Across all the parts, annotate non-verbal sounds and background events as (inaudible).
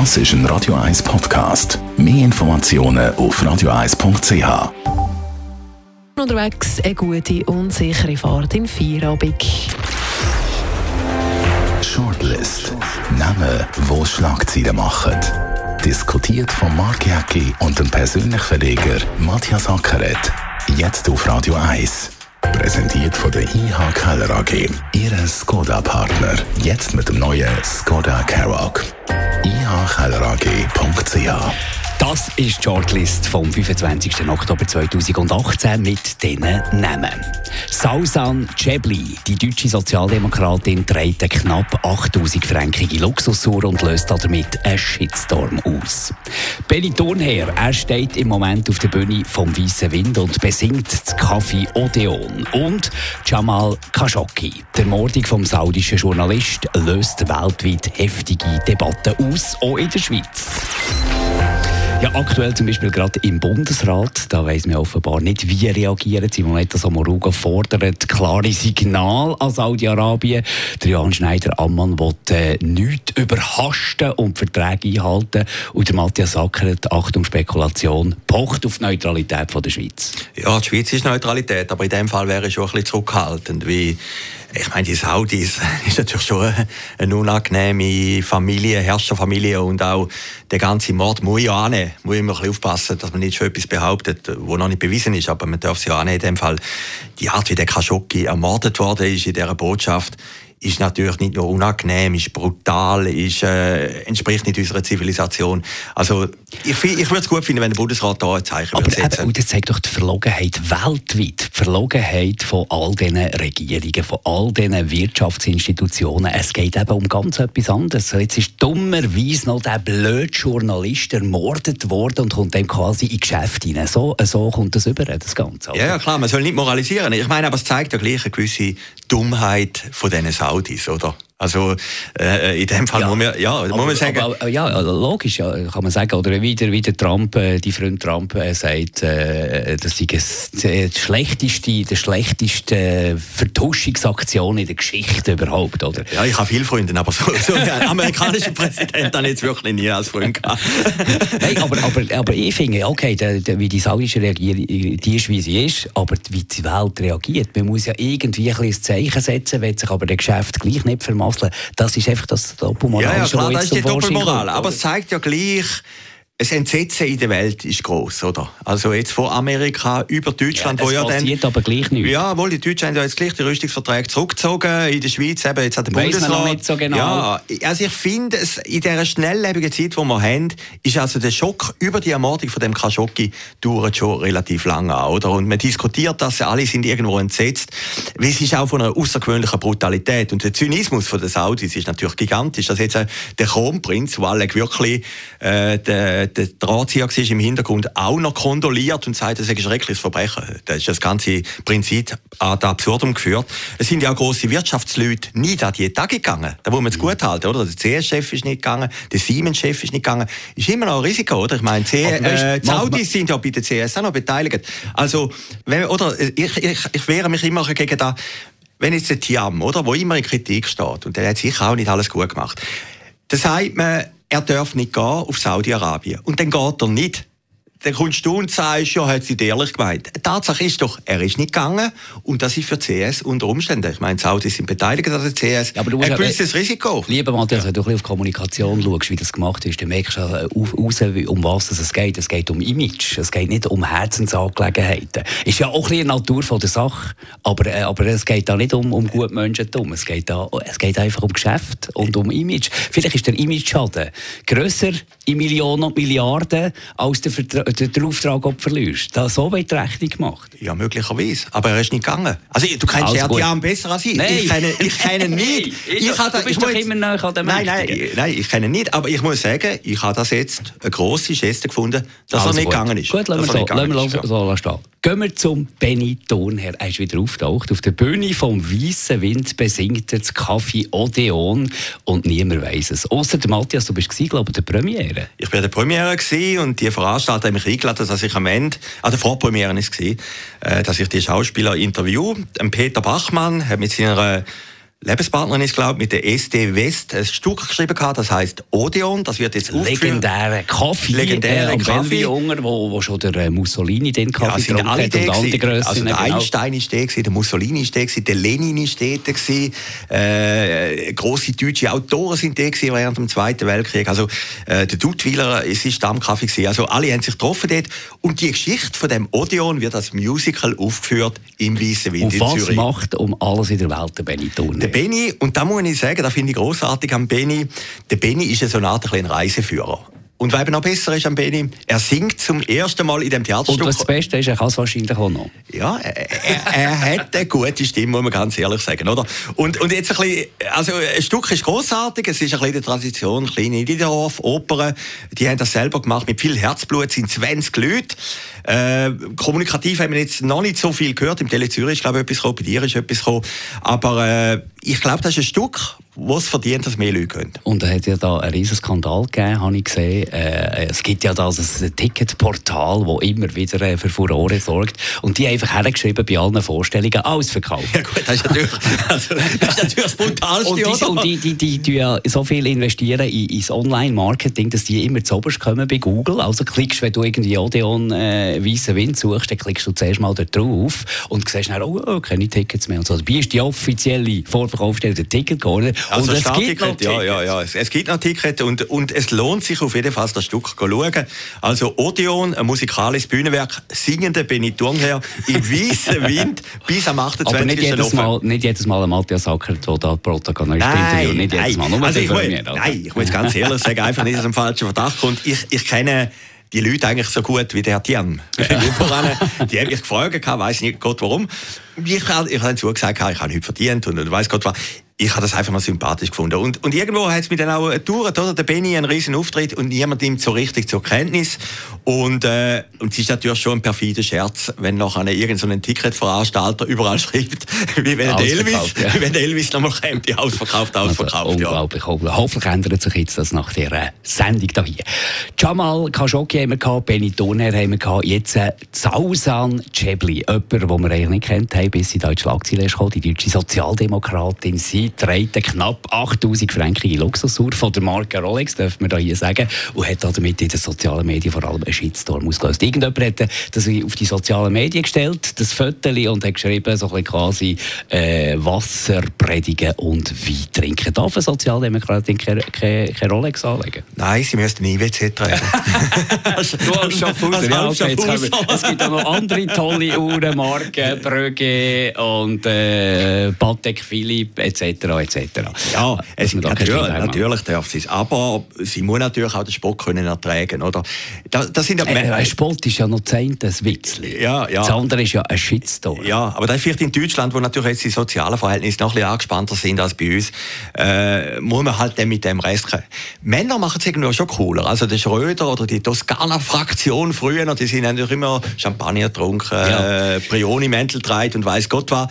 Das ist ein Radio 1 Podcast. Mehr Informationen auf radio1.ch. Unterwegs eine gute und sichere Fahrt in Feierabend. Shortlist. Namen, wo Schlagzeilen machen. Diskutiert von Mark Jäcki und dem persönlichen Verleger Matthias Ackeret. Jetzt auf Radio 1. Präsentiert von der IH Keller AG. Ihre Skoda-Partner. Jetzt mit dem neuen Skoda Karoq. ihkellerag.ch das ist die Shortlist vom 25. Oktober 2018 mit diesen Namen. Sausan Cebli, die deutsche Sozialdemokratin, trägt eine knapp 8000 fränkige Luxusuhr und löst damit einen Shitstorm aus. Benny Thurnherr, er steht im Moment auf der Bühne vom Weißen Wind und besingt das Kaffee Odeon. Und Jamal Khashoggi, der Mordung vom saudischen Journalist, löst weltweit heftige Debatten aus, auch in der Schweiz. Ja, aktuell zum Beispiel gerade im Bundesrat, da weiss man offenbar nicht, wie reagieren. Simon Moruga fordert klare Signal an Saudi-Arabien. Der Jan Schneider-Ammann will äh, nichts überhasten und Verträge einhalten. Und der Matthias Ackert, Achtung Spekulation, pocht auf die Neutralität von der Schweiz. Ja, die Schweiz ist Neutralität, aber in dem Fall wäre ich schon ein bisschen zurückhaltend, wie ich meine, die Saudis (laughs) ist natürlich schon eine unangenehme Familie, Herrscherfamilie und auch der ganze Mord muss ja annehmen. Muss immer ein aufpassen, dass man nicht schon etwas behauptet, was noch nicht bewiesen ist, aber man darf es ja annehmen in dem Fall. Die Art, wie der Khashoggi ermordet worden ist in dieser Botschaft, ist natürlich nicht nur unangenehm, ist brutal, ist, äh, entspricht nicht unserer Zivilisation. Also ich, ich würde es gut finden, wenn der Bundesrat da ein Zeichen aber, setzen würde. Das zeigt doch die Verlogenheit weltweit, die Verlogenheit von all diesen Regierungen, von all diesen Wirtschaftsinstitutionen. Es geht eben um ganz etwas anderes. Jetzt ist dummerweise noch der blöde Journalist ermordet worden und kommt dann quasi in Geschäft hinein. So, so kommt das über, das Ganze. Ja, ja, klar, man soll nicht moralisieren. Ich meine, aber es zeigt ja gleich eine gewisse Dummheit von diesen Saudis, oder? Also äh, in dem Fall ja. muss man, ja, aber, muss man sagen... Aber, ja, logisch ja, kann man sagen. Oder wie der, wie der Trump, äh, die Freund Trump äh, sagt, äh, das ist die schlechteste, die schlechteste Vertuschungsaktion in der Geschichte überhaupt, oder? Ja, ich habe viele Freunde, aber so, so einen (laughs) amerikanischen Präsident habe ich jetzt wirklich nie als Freund gehabt. (laughs) Nein, aber, aber, aber ich finde, okay, der, der, wie die saudische Regierung, die ist, wie sie ist, aber wie die Welt reagiert. Man muss ja irgendwie ein, ein Zeichen setzen, wenn sich aber der Geschäft gleich nicht vermacht Basel. Das ist einfach das Doppelmoral. Ja, ja klar, das ist die Doppelmoral. Aber es zeigt ja gleich, das Entsetzen in der Welt ist groß, oder? Also jetzt von Amerika über Deutschland, ja, wo ja dann... aber gleich nicht. Ja, wohl, die Deutschen haben ja jetzt gleich die Rüstungsverträge zurückgezogen. In der Schweiz eben jetzt hat der Bundesrat... nicht so genau. Ja, also ich finde, in dieser schnelllebigen Zeit, die wir haben, ist also der Schock über die Ermordung von dem Khashoggi dauert schon relativ lange an, oder? Und man diskutiert das, alle sind irgendwo entsetzt. Es ist auch von einer außergewöhnlichen Brutalität. Und der Zynismus von den Saudis ist natürlich gigantisch. Dass jetzt äh, der Kronprinz, Walek wirklich äh, der der Drahtzieher war im Hintergrund auch noch kondoliert und sagt, das ist ein schreckliches Verbrechen. Das ist das ganze Prinzip ad absurdum geführt. Es sind ja auch grosse Wirtschaftsleute nie an die Tage gegangen. Da muss man es gut halten, oder? Der CS-Chef ist nicht gegangen, der Siemens-Chef ist nicht gegangen. Ist immer noch ein Risiko, oder? Ich meine, C äh, die Saudis sind ja bei der CS auch noch beteiligt. Also, wenn, oder? Ich, ich, ich wehre mich immer gegen da, wenn jetzt der Tiam, oder? Wo immer in Kritik steht, und der hat sicher auch nicht alles gut gemacht. Da sagt man, er darf nicht gehen auf Saudi-Arabien. Und dann geht er nicht dann kommst du und sagst, ja, hat sie ehrlich gemeint. Tatsache ist doch, er ist nicht gegangen und das ist für CS unter Umständen. Ich meine, die Saudis sind beteiligt an der CS. Ja, aber du ein gewisses ja, Risiko. Lieber Matthias, ja. wenn du ein auf Kommunikation schaust, wie das gemacht ist, dann merkst du raus, um was es geht. Es geht um Image, es geht nicht um Herzensangelegenheiten. Ist ja auch ein bisschen Natur von der Sache, aber, äh, aber es geht da nicht um, um Gutmenschentum. Es geht, da, es geht einfach um Geschäft und um Image. Vielleicht ist der Image-Schaden grösser in Millionen und Milliarden als der, Vertra den, Auftrag verlierst. Da, so die Rechnung gemacht. Ja, möglicherweise. Aber er ist nicht gegangen. Also, du kennst also Jan besser als ich. Nein. Ich kenne, ich kenne ihn nicht. ich, ich du bist doch immer näher an dem nein, nein, nein, ich kenne ihn nicht. Aber ich muss sagen, ich habe das jetzt eine grosse Geste gefunden, dass also er nicht gut. gegangen ist. Gut, lassen wir so, lassen wir so, so stehen. Gehen wir zum Benny Thurnherr. Er ist wieder auftaucht. Auf der Bühne vom Weißen Wind besingt er das Kaffee Odeon und niemand weiß es. Außer Matthias, du bist glaube ich, der Premiere. Ich war der Premiere und die Veranstalter haben mich eingeladen, dass ich am Ende, an der Vorpremiere war, äh, dass ich die Schauspieler interview. Peter Bachmann hat mit seiner Lebenspartnerin ist, glaube mit der SD West ein Stück geschrieben gehabt, das heißt Odeon. Das wird jetzt Legendäre Kaffee. Legendäre äh, Kaffee. Hunger, wo, wo schon der äh, Mussolini den Kaffee ja, sind alle hat und andere Grössen. Also der genau. Einstein ist der, der Mussolini ist der, der Lenin ist der, äh, grosse deutsche Autoren sind der während dem Zweiten Weltkrieg. Also äh, der Duttweiler ist Stammkaffee gewesen. Also alle haben sich getroffen dort. Und die Geschichte von dem Odeon wird als Musical aufgeführt im Weißen Wind und in was Zürich. macht um alles in der Welt der Benny Turner? Benny, und da muss ich sagen, da finde ich großartig am Benny, der Benny ist so eine Art ein Reiseführer. Und was eben noch besser ist am Benny, er singt zum ersten Mal in dem Theaterstück. Und das Beste ist, er kann es wahrscheinlich auch noch. Ja, er, er, er hat eine gute Stimme, muss man ganz ehrlich sagen, oder? Und, und jetzt ein bisschen, also ein Stück ist großartig, es ist ein bisschen die Tradition, kleine Niederdorf, Opern, die haben das selber gemacht, mit viel Herzblut, sind 20 Leute. Äh, kommunikativ haben wir jetzt noch nicht so viel gehört, im Tele Zürich ist glaube ich etwas gekommen, bei dir ist etwas gekommen, aber äh, ich glaube, das ist ein Stück, was verdient, dass mehr Leute können. Und es hat ja da einen riesen Skandal gegeben, habe ich gesehen. Äh, es gibt ja da ein Ticketportal, das immer wieder äh, für Furore sorgt. Und die einfach hergeschrieben bei allen Vorstellungen, alles verkauft. Ja gut, das ist natürlich, (laughs) also, das, ist natürlich das Brutalste, Und die, und die, die, die, die ja so viel investieren in, ins Online-Marketing, dass die immer zu oberst kommen bei Google. Also klickst, wenn du irgendwie Odeon äh, weißen Wind suchst, dann klickst du zuerst mal da drauf und siehst dann, oh, oh, keine Tickets mehr. Und so. Dabei ist die offizielle Vorverkaufsstelle der Ticket geworden. Also und es gibt noch ja, ja, ja. Es, es, gibt noch Tickets und, und es lohnt sich auf jeden Fall, das Stück zu schauen. Also Odeon, ein musikalisches Bühnenwerk, singende Beniturnherr im (laughs) weißen Wind bis am 28. Aber nicht jedes Mal, nicht jedes Mal Matthias Sackert, der da Protagonist interviewt. Nicht jedes Mal, nur also ich, will, nein, ich muss ganz ehrlich sagen, einfach nicht, dass ein falscher Verdacht kommt. Ich, ich kenne die Leute eigentlich so gut wie der Herr Tian. Ja. (laughs) die haben mich gefragt, weiß nicht Gott warum. Ich, ich habe zugesagt, ich habe heute verdient und weiß Gott was ich habe das einfach mal sympathisch gefunden. Und, und irgendwo hat es mich dann auch gedauert, oder? Der Benny einen riesen Auftritt und niemand nimmt so richtig zur Kenntnis. Und, äh, und es ist natürlich schon ein perfider Scherz, wenn noch irgendein so Ticketveranstalter überall (laughs) schreibt, wie wenn Elvis, ja. wenn Elvis nochmal kommt, die ausverkauft, ausverkauft. Also, unglaublich, ja. unglaublich. Hoffentlich ändert sich jetzt das nach dieser Sendung hier. Jamal Khashoggi haben wir gehabt, Benny Turner haben wir gehabt, jetzt äh, Sausan Chebli, jemand, den wir eigentlich nicht kennt haben, bis sie da in die Schlagzeile kam, die deutsche Sozialdemokratin. Sie trägt knapp 8000 Franken in Luxusuhr von der Marke Rolex, dürfen wir da hier sagen, und hat damit in den sozialen Medien vor allem einen Shitstorm ausgelöst. Irgendjemand hat das auf die sozialen Medien gestellt, das Foto, und hat geschrieben, so ein quasi äh, Wasser predigen und Wein trinken. Darf eine Sozialdemokratin keine, keine, keine Rolex anlegen? Nein, sie müssten IWC tragen. (laughs) du als Schaffhauser, ja, okay, Es gibt auch noch andere tolle Uhren, Marken, Und äh, Patek Philippe etc etc. Ja, es, natürlich, natürlich darf sie es, aber sie muss natürlich auch den Sport können ertragen, oder? Das, das sind ja, äh, ein Sport ist ja noch ein Witzchen. Ja, ja. Das andere ist ja ein Shitstorm. Ja, aber das ist vielleicht in Deutschland, wo natürlich jetzt die sozialen Verhältnisse noch ein bisschen angespannter sind als bei uns, äh, muss man halt dann mit dem Rest kommen. Männer machen es irgendwo schon cooler. Also der Schröder oder die Toskana-Fraktion früher, die sind natürlich immer Champagner getrunken, ja. äh, Brioni-Mäntel getragen und weiß Gott was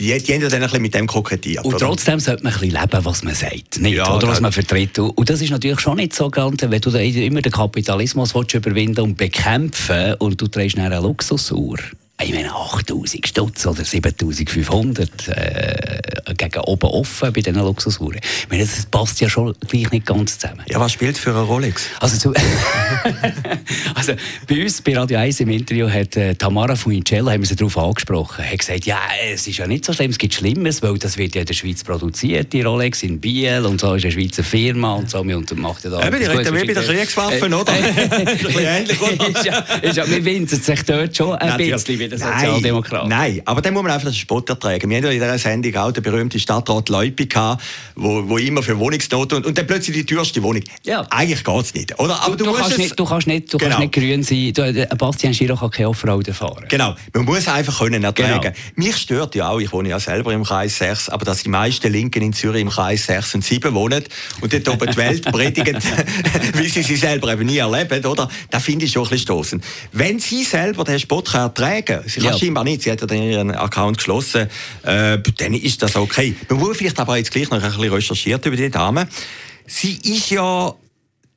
die, die haben ja dann ein bisschen mit dem kokettiert. Und oder? trotzdem sollte man ein bisschen leben, was man sagt, nicht? Ja, oder was man vertritt. Und das ist natürlich schon nicht so ganz, wenn du immer den Kapitalismus willst überwinden und bekämpfen und du trägst eine Luxusuhr ich meine 8000 Stutz oder 7500 äh, gegen oben offen bei diesen Luxusuhren. Ich meine, das passt ja schon gleich nicht ganz zusammen. Ja, was spielt für eine Rolex? Also, zu, (laughs) also bei uns bei Radio 1 im Interview hat äh, Tamara Funicello, haben wir sie darauf angesprochen, hat gesagt, ja, es ist ja nicht so schlimm, es gibt Schlimmes, weil das wird ja in der Schweiz produziert, die Rolex in Biel und so ist eine Schweizer Firma und so, und macht ja da... Eben, die reden wie bei den Kriegswaffen, (laughs) oder? ist ja, ist ja, wir winzen sich dort schon ein bisschen den Sozialdemokraten. Nein, aber dann muss man einfach den Spott ertragen. Wir haben ja in dieser Sendung auch den berühmten Stadtrat Leupi gehabt, wo, wo immer für Wohnungsnot und, und dann plötzlich die teuerste Wohnung. Ja. Eigentlich geht es nicht, oder? Aber du, du, du kannst nicht, du kannst nicht, du genau. kannst nicht grün sein. Du, äh, Bastian Schiro kann keine Offroad fahren. Genau, man muss einfach können ertragen. Genau. Mich stört ja auch, ich wohne ja selber im Kreis 6, aber dass die meisten Linken in Zürich im Kreis 6 und 7 wohnen und dort oben die Welt (laughs) predigen, (laughs) wie sie sie selber eben nie erleben, oder? Das finde ich schon ein bisschen stossend. Wenn sie selber den Spott ertragen kann, Sie kann ja. scheinbar nicht, sie hat ja dann ihren Account geschlossen, äh, dann ist das okay. Man muss vielleicht aber jetzt gleich noch ein bisschen recherchiert über die Dame. Sie ist ja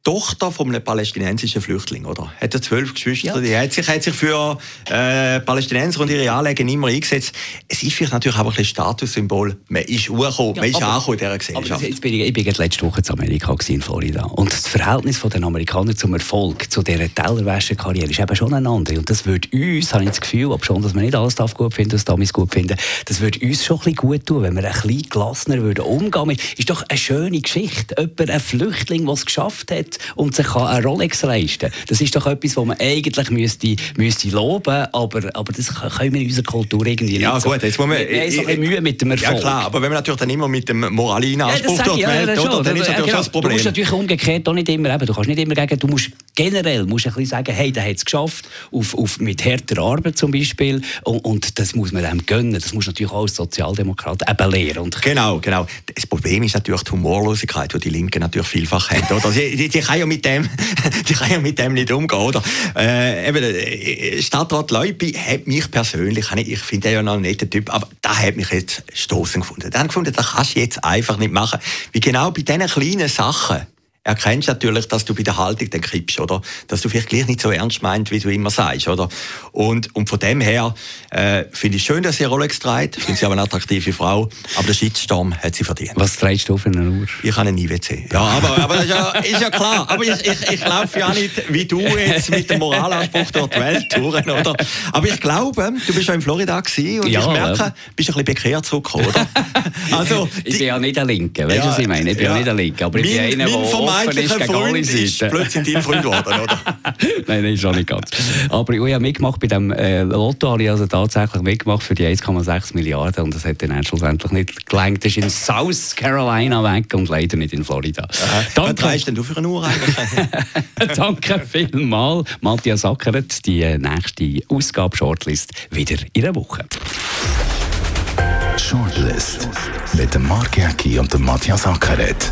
Tochter von einem palästinensischen Flüchtling, oder? Hat er zwölf Geschwister, ja. die hat sich, hat sich für äh, Palästinenser und ihre Anliegen immer eingesetzt. Es ist vielleicht natürlich auch ein bisschen Statussymbol. Man ist angekommen, ja, man ist aber, angekommen in dieser Gesellschaft. jetzt bin ich, ich bin letzte Woche in Amerika in Florida und das Verhältnis der Amerikaner zum Erfolg, zu dieser Tellerwäscherkarriere ist eben schon ein anderes. Und das würde uns, habe ich das Gefühl, ob schon, dass man nicht alles gut finden, was damals gut finden, das würde uns schon ein bisschen gut tun, wenn wir ein bisschen gelassener würden umgehen würden. Ist doch eine schöne Geschichte. Jemand, ein Flüchtling, der es geschafft hat, und sich eine Rolex leisten Das ist doch etwas, was man eigentlich müsste, müsste loben aber, aber das können wir in unserer Kultur irgendwie ja, nicht gut, jetzt muss man, wir, wir haben so Mühe mit dem Erfolg. Ja klar, aber wenn man natürlich dann immer mit dem moralischen Anspruch ja, dort ja, wählt, oder, dann ist natürlich genau. das Problem. Du musst natürlich umgekehrt auch nicht immer, eben, du kannst nicht immer gegen, du musst generell musst ein bisschen sagen, hey, der hat es geschafft, auf, auf, mit härter Arbeit zum Beispiel, und, und das muss man dem gönnen, das muss natürlich auch als Sozialdemokrat eben lehren. Und genau, genau. Das Problem ist natürlich die Humorlosigkeit, die die Linken natürlich vielfach haben. Oder? Die, die, die kann ja mit dem, (laughs) die kann ja mit dem nicht umgehen, oder? Äh, eben, äh, Stadtrat Leupi hat mich persönlich, ich finde ja noch nicht der Typ, aber da hat mich jetzt stoßen gefunden. Dann gefunden, das kannst du jetzt einfach nicht machen. Wie genau bei diesen kleinen Sachen, erkennst natürlich, dass du bei der Haltung dann kippst, oder? Dass du vielleicht gleich nicht so ernst meinst, wie du immer sagst, oder? Und, und von dem her äh, finde ich schön, dass sie Rolex trägt. Ich finde sie aber eine attraktive Frau. Aber der Shitstorm hat sie verdient. Was trägst du für eine Uhr? Ich habe einen IWC. Ja, aber, aber das ist ja, ist ja klar. Aber ich, ich, ich laufe ja nicht wie du jetzt mit dem Moralanspruch durch die Welt touren, oder? Aber ich glaube, du bist schon in Florida gewesen und ja, ich merke, ja. bist ein bisschen bekehrt zurückgekommen, oder? (laughs) Also, ich bin ja nicht der Linke, weißt du, ja, was ich meine? Ich bin ja, nicht der Linke, aber ich bin einer, der vermeintlicher Freund ist plötzlich dein Freund geworden, oder? (laughs) nein, nein, schon nicht ganz. Aber ich habe mitgemacht bei dem äh, Lotto, habe ich also tatsächlich mitgemacht für die 1,6 Milliarden und das hat dann schlussendlich nicht gelangt. Das ist in South Carolina weg und leider nicht in Florida. Danke. Was trägst denn du für eine Uhr eigentlich? (laughs) Danke vielmals, Matthias Ackeret. Die äh, nächste Ausgabe Shortlist wieder in einer Woche. Shortlist mit dem Mark Jäcki und dem Matthias Ackeret